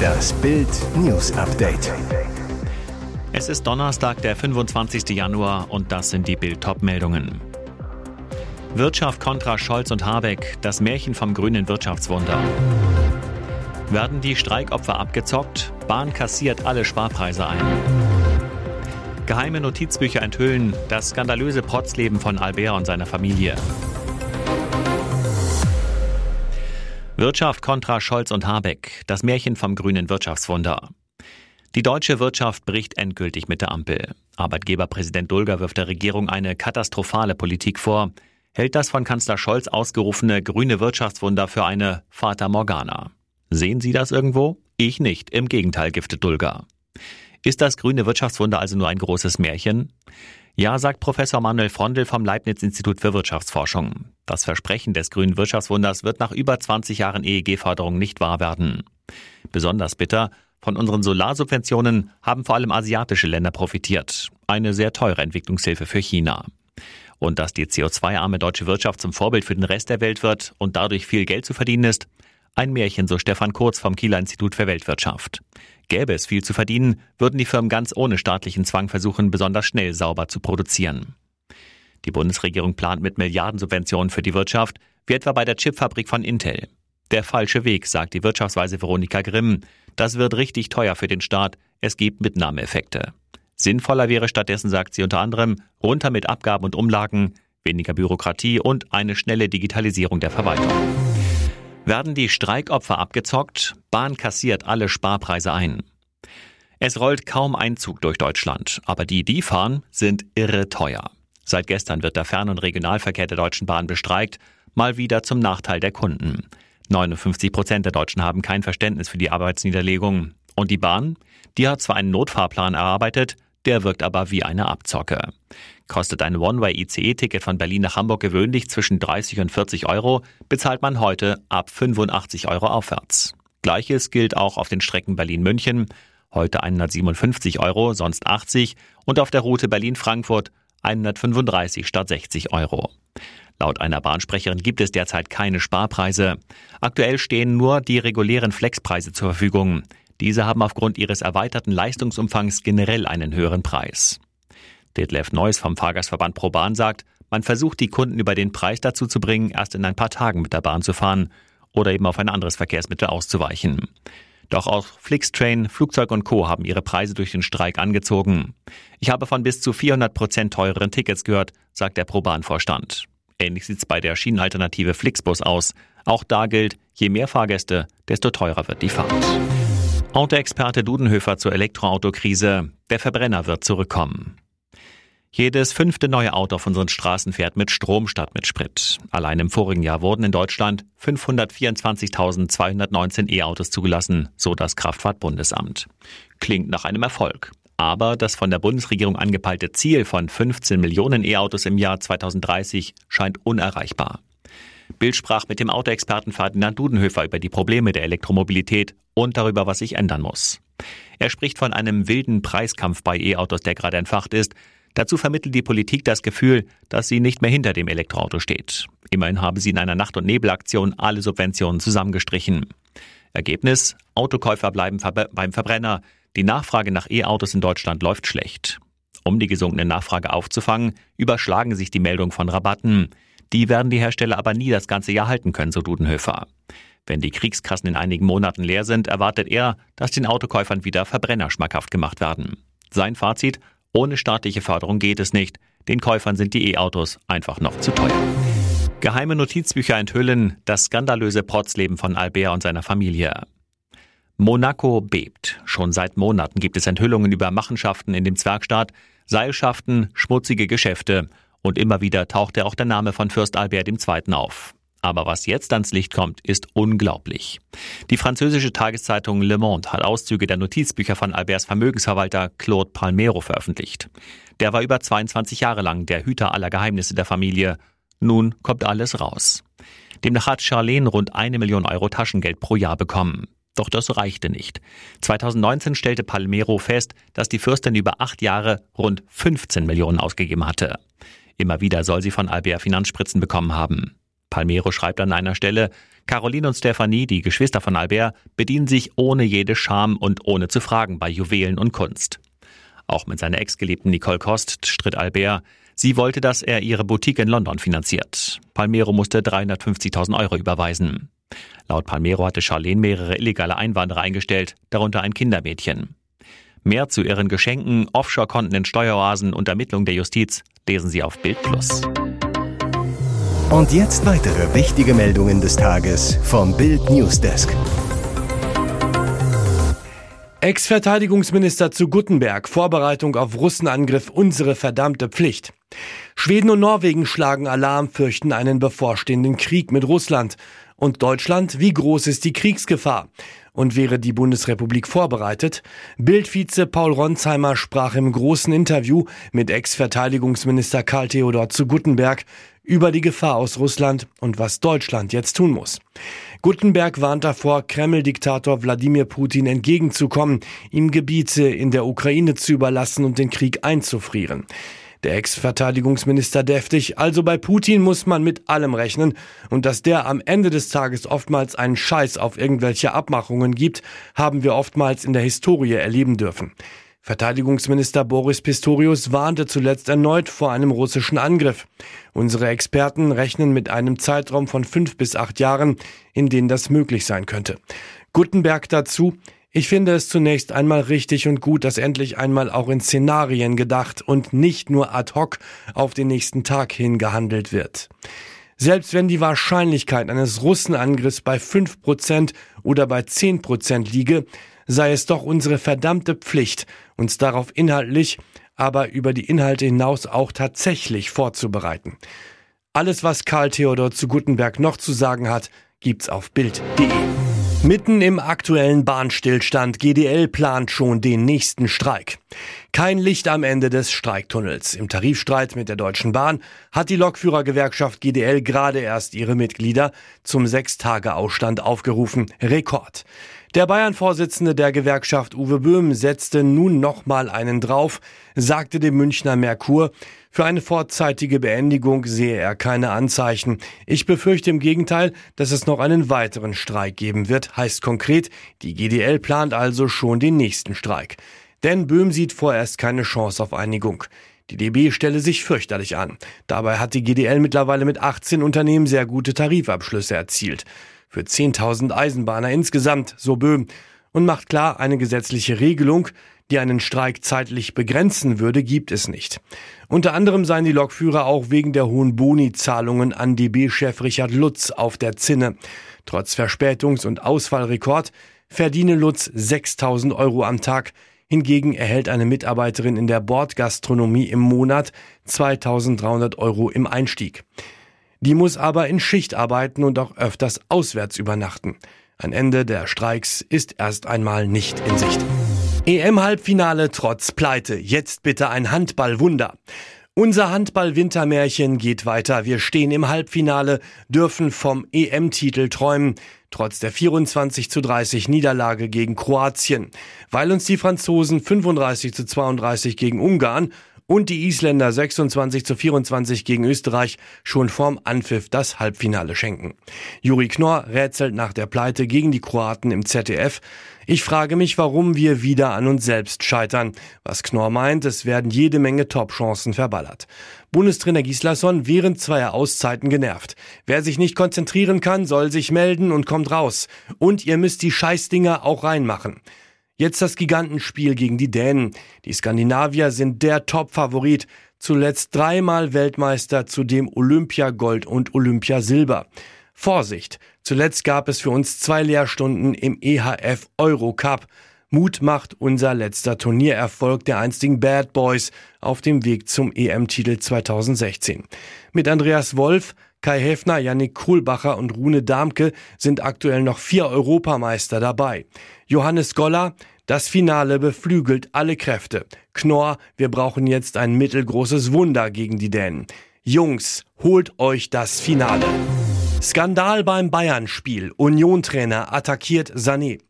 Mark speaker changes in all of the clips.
Speaker 1: Das Bild News Update.
Speaker 2: Es ist Donnerstag, der 25. Januar und das sind die Bild meldungen Wirtschaft kontra Scholz und Habeck, das Märchen vom grünen Wirtschaftswunder. Werden die Streikopfer abgezockt? Bahn kassiert alle Sparpreise ein. Geheime Notizbücher enthüllen das skandalöse Protzleben von Albert und seiner Familie. Wirtschaft kontra Scholz und Habeck, das Märchen vom grünen Wirtschaftswunder. Die deutsche Wirtschaft bricht endgültig mit der Ampel. Arbeitgeberpräsident Dulger wirft der Regierung eine katastrophale Politik vor, hält das von Kanzler Scholz ausgerufene grüne Wirtschaftswunder für eine Fata Morgana. Sehen Sie das irgendwo? Ich nicht, im Gegenteil, giftet Dulger. Ist das grüne Wirtschaftswunder also nur ein großes Märchen? Ja, sagt Professor Manuel Frondel vom Leibniz-Institut für Wirtschaftsforschung. Das Versprechen des grünen Wirtschaftswunders wird nach über 20 Jahren EEG-Förderung nicht wahr werden. Besonders bitter, von unseren Solarsubventionen haben vor allem asiatische Länder profitiert. Eine sehr teure Entwicklungshilfe für China. Und dass die CO2-arme deutsche Wirtschaft zum Vorbild für den Rest der Welt wird und dadurch viel Geld zu verdienen ist, ein Märchen, so Stefan Kurz vom Kieler Institut für Weltwirtschaft. Gäbe es viel zu verdienen, würden die Firmen ganz ohne staatlichen Zwang versuchen, besonders schnell sauber zu produzieren. Die Bundesregierung plant mit Milliardensubventionen für die Wirtschaft, wie etwa bei der Chipfabrik von Intel. Der falsche Weg, sagt die Wirtschaftsweise Veronika Grimm. Das wird richtig teuer für den Staat. Es gibt Mitnahmeeffekte. Sinnvoller wäre stattdessen, sagt sie unter anderem, runter mit Abgaben und Umlagen, weniger Bürokratie und eine schnelle Digitalisierung der Verwaltung. Werden die Streikopfer abgezockt? Bahn kassiert alle Sparpreise ein. Es rollt kaum ein Zug durch Deutschland, aber die, die fahren, sind irre teuer. Seit gestern wird der Fern- und Regionalverkehr der Deutschen Bahn bestreikt, mal wieder zum Nachteil der Kunden. 59 Prozent der Deutschen haben kein Verständnis für die Arbeitsniederlegung. Und die Bahn? Die hat zwar einen Notfahrplan erarbeitet, der wirkt aber wie eine Abzocke. Kostet ein One-Way-ICE-Ticket von Berlin nach Hamburg gewöhnlich zwischen 30 und 40 Euro, bezahlt man heute ab 85 Euro aufwärts. Gleiches gilt auch auf den Strecken Berlin-München, heute 157 Euro, sonst 80 und auf der Route Berlin-Frankfurt 135 statt 60 Euro. Laut einer Bahnsprecherin gibt es derzeit keine Sparpreise. Aktuell stehen nur die regulären Flexpreise zur Verfügung. Diese haben aufgrund ihres erweiterten Leistungsumfangs generell einen höheren Preis. Detlef Neuss vom Fahrgastverband ProBahn sagt, man versucht die Kunden über den Preis dazu zu bringen, erst in ein paar Tagen mit der Bahn zu fahren oder eben auf ein anderes Verkehrsmittel auszuweichen. Doch auch Flixtrain, Flugzeug und Co. haben ihre Preise durch den Streik angezogen. Ich habe von bis zu 400 Prozent teureren Tickets gehört, sagt der ProBahn-Vorstand. Ähnlich sieht's bei der Schienenalternative Flixbus aus. Auch da gilt, je mehr Fahrgäste, desto teurer wird die Fahrt. Autoexperte Dudenhöfer zur Elektroautokrise. Der Verbrenner wird zurückkommen. Jedes fünfte neue Auto auf unseren Straßen fährt mit Strom statt mit Sprit. Allein im vorigen Jahr wurden in Deutschland 524.219 E-Autos zugelassen, so das Kraftfahrtbundesamt. Klingt nach einem Erfolg. Aber das von der Bundesregierung angepeilte Ziel von 15 Millionen E-Autos im Jahr 2030 scheint unerreichbar. Bild sprach mit dem Autoexperten Ferdinand Dudenhöfer über die Probleme der Elektromobilität und darüber, was sich ändern muss. Er spricht von einem wilden Preiskampf bei E-Autos, der gerade entfacht ist, Dazu vermittelt die Politik das Gefühl, dass sie nicht mehr hinter dem Elektroauto steht. Immerhin haben sie in einer Nacht- und Nebelaktion alle Subventionen zusammengestrichen. Ergebnis? Autokäufer bleiben beim Verbrenner. Die Nachfrage nach E-Autos in Deutschland läuft schlecht. Um die gesunkene Nachfrage aufzufangen, überschlagen sich die Meldungen von Rabatten. Die werden die Hersteller aber nie das ganze Jahr halten können, so Dudenhöfer. Wenn die Kriegskassen in einigen Monaten leer sind, erwartet er, dass den Autokäufern wieder Verbrenner schmackhaft gemacht werden. Sein Fazit, ohne staatliche Förderung geht es nicht. Den Käufern sind die E-Autos einfach noch zu teuer. Geheime Notizbücher enthüllen das skandalöse Protzleben von Albert und seiner Familie. Monaco bebt. Schon seit Monaten gibt es Enthüllungen über Machenschaften in dem Zwergstaat, Seilschaften, schmutzige Geschäfte und immer wieder tauchte auch der Name von Fürst Albert II. auf. Aber was jetzt ans Licht kommt, ist unglaublich. Die französische Tageszeitung Le Monde hat Auszüge der Notizbücher von Alberts Vermögensverwalter Claude Palmero veröffentlicht. Der war über 22 Jahre lang der Hüter aller Geheimnisse der Familie. Nun kommt alles raus. Demnach hat Charlene rund eine Million Euro Taschengeld pro Jahr bekommen. Doch das reichte nicht. 2019 stellte Palmero fest, dass die Fürstin über acht Jahre rund 15 Millionen ausgegeben hatte. Immer wieder soll sie von Albert Finanzspritzen bekommen haben. Palmero schreibt an einer Stelle, Caroline und Stefanie, die Geschwister von Albert, bedienen sich ohne jede Scham und ohne zu fragen bei Juwelen und Kunst. Auch mit seiner Ex-Geliebten Nicole Kost stritt Albert. Sie wollte, dass er ihre Boutique in London finanziert. Palmero musste 350.000 Euro überweisen. Laut Palmero hatte Charlene mehrere illegale Einwanderer eingestellt, darunter ein Kindermädchen. Mehr zu ihren Geschenken, Offshore-Konten in Steueroasen und Ermittlungen der Justiz lesen Sie auf Bild
Speaker 1: Und jetzt weitere wichtige Meldungen des Tages vom Bild Newsdesk.
Speaker 3: Ex-Verteidigungsminister zu Guttenberg, Vorbereitung auf Russenangriff unsere verdammte Pflicht. Schweden und Norwegen schlagen Alarm, fürchten einen bevorstehenden Krieg mit Russland. Und Deutschland, wie groß ist die Kriegsgefahr? Und wäre die Bundesrepublik vorbereitet? Bildvize Paul Ronsheimer sprach im großen Interview mit Ex-Verteidigungsminister Karl Theodor zu Guttenberg über die Gefahr aus Russland und was Deutschland jetzt tun muss. Guttenberg warnt davor, Kreml-Diktator Wladimir Putin entgegenzukommen, ihm Gebiete in der Ukraine zu überlassen und den Krieg einzufrieren. Der Ex-Verteidigungsminister deftig, also bei Putin muss man mit allem rechnen und dass der am Ende des Tages oftmals einen Scheiß auf irgendwelche Abmachungen gibt, haben wir oftmals in der Historie erleben dürfen. Verteidigungsminister Boris Pistorius warnte zuletzt erneut vor einem russischen Angriff. Unsere Experten rechnen mit einem Zeitraum von fünf bis acht Jahren, in denen das möglich sein könnte. Gutenberg dazu, ich finde es zunächst einmal richtig und gut, dass endlich einmal auch in Szenarien gedacht und nicht nur ad hoc auf den nächsten Tag hin gehandelt wird. Selbst wenn die Wahrscheinlichkeit eines Russenangriffs bei fünf Prozent oder bei zehn Prozent liege, sei es doch unsere verdammte Pflicht, uns darauf inhaltlich, aber über die Inhalte hinaus auch tatsächlich vorzubereiten. Alles, was Karl Theodor zu Gutenberg noch zu sagen hat, gibt's auf Bild.de. Mitten im aktuellen Bahnstillstand GDL plant schon den nächsten Streik. Kein Licht am Ende des Streiktunnels. Im Tarifstreit mit der Deutschen Bahn hat die Lokführergewerkschaft GDL gerade erst ihre Mitglieder zum Sechstage-Ausstand aufgerufen. Rekord. Der Bayern-Vorsitzende der Gewerkschaft Uwe Böhm setzte nun nochmal einen drauf, sagte dem Münchner Merkur, für eine vorzeitige Beendigung sehe er keine Anzeichen. Ich befürchte im Gegenteil, dass es noch einen weiteren Streik geben wird, heißt konkret, die GDL plant also schon den nächsten Streik. Denn Böhm sieht vorerst keine Chance auf Einigung. Die DB stelle sich fürchterlich an. Dabei hat die GDL mittlerweile mit 18 Unternehmen sehr gute Tarifabschlüsse erzielt für 10.000 Eisenbahner insgesamt, so Böhm, und macht klar, eine gesetzliche Regelung, die einen Streik zeitlich begrenzen würde, gibt es nicht. Unter anderem seien die Lokführer auch wegen der hohen Boni-Zahlungen an DB-Chef Richard Lutz auf der Zinne. Trotz Verspätungs- und Ausfallrekord verdiene Lutz 6.000 Euro am Tag. Hingegen erhält eine Mitarbeiterin in der Bordgastronomie im Monat 2.300 Euro im Einstieg. Die muss aber in Schicht arbeiten und auch öfters auswärts übernachten. Ein Ende der Streiks ist erst einmal nicht in Sicht. EM-Halbfinale trotz Pleite. Jetzt bitte ein Handballwunder. Unser Handball-Wintermärchen geht weiter. Wir stehen im Halbfinale, dürfen vom EM-Titel träumen, trotz der 24 zu 30 Niederlage gegen Kroatien. Weil uns die Franzosen 35 zu 32 gegen Ungarn und die Isländer 26 zu 24 gegen Österreich schon vorm Anpfiff das Halbfinale schenken. Juri Knorr rätselt nach der Pleite gegen die Kroaten im ZDF. Ich frage mich, warum wir wieder an uns selbst scheitern. Was Knorr meint, es werden jede Menge Top-Chancen verballert. Bundestrainer Gislason während zweier Auszeiten genervt. Wer sich nicht konzentrieren kann, soll sich melden und kommt raus. Und ihr müsst die Scheißdinger auch reinmachen. Jetzt das Gigantenspiel gegen die Dänen. Die Skandinavier sind der Top-Favorit. Zuletzt dreimal Weltmeister, zudem Olympiagold und Olympiasilber. Vorsicht! Zuletzt gab es für uns zwei Lehrstunden im EHF Eurocup. Mut macht unser letzter Turniererfolg der einstigen Bad Boys auf dem Weg zum EM-Titel 2016. Mit Andreas Wolf, Kai Häfner, Yannick Kohlbacher und Rune Damke sind aktuell noch vier Europameister dabei. Johannes Goller, das Finale beflügelt alle Kräfte. Knorr, wir brauchen jetzt ein mittelgroßes Wunder gegen die Dänen. Jungs, holt euch das Finale. Skandal beim Bayern-Spiel. Union-Trainer attackiert Sané.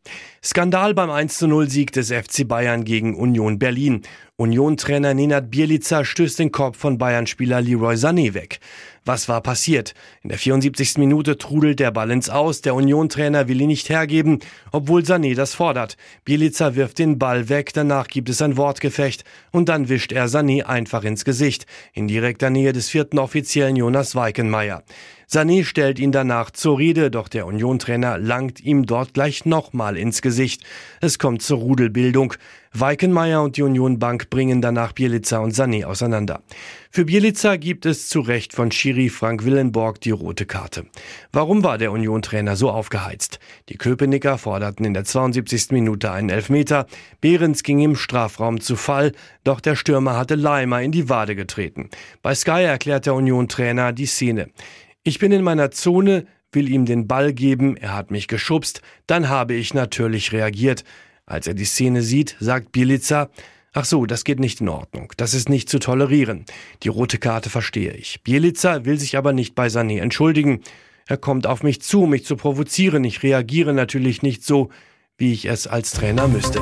Speaker 3: Skandal beim 1-0-Sieg des FC Bayern gegen Union Berlin. Union-Trainer Nenad Bielica stößt den Korb von Bayern-Spieler Leroy Sané weg. Was war passiert? In der 74. Minute trudelt der Ball ins Aus. Der Union-Trainer will ihn nicht hergeben, obwohl Sané das fordert. Bielica wirft den Ball weg. Danach gibt es ein Wortgefecht. Und dann wischt er Sané einfach ins Gesicht. In direkter Nähe des vierten Offiziellen Jonas Weikenmeier. Sané stellt ihn danach zur Rede, doch der Union-Trainer langt ihm dort gleich nochmal ins Gesicht. Es kommt zur Rudelbildung. Weikenmeier und die Union Bank bringen danach Bielica und Sané auseinander. Für Bielica gibt es zu Recht von Schiri Frank Willenborg die rote Karte. Warum war der Union-Trainer so aufgeheizt? Die Köpenicker forderten in der 72. Minute einen Elfmeter. Behrens ging im Strafraum zu Fall, doch der Stürmer hatte Leimer in die Wade getreten. Bei Sky erklärt der Union-Trainer die Szene. Ich bin in meiner Zone, will ihm den Ball geben, er hat mich geschubst, dann habe ich natürlich reagiert. Als er die Szene sieht, sagt Bielica, Ach so, das geht nicht in Ordnung. Das ist nicht zu tolerieren. Die rote Karte verstehe ich. Bielica will sich aber nicht bei Sané entschuldigen. Er kommt auf mich zu, mich zu provozieren. Ich reagiere natürlich nicht so, wie ich es als Trainer müsste.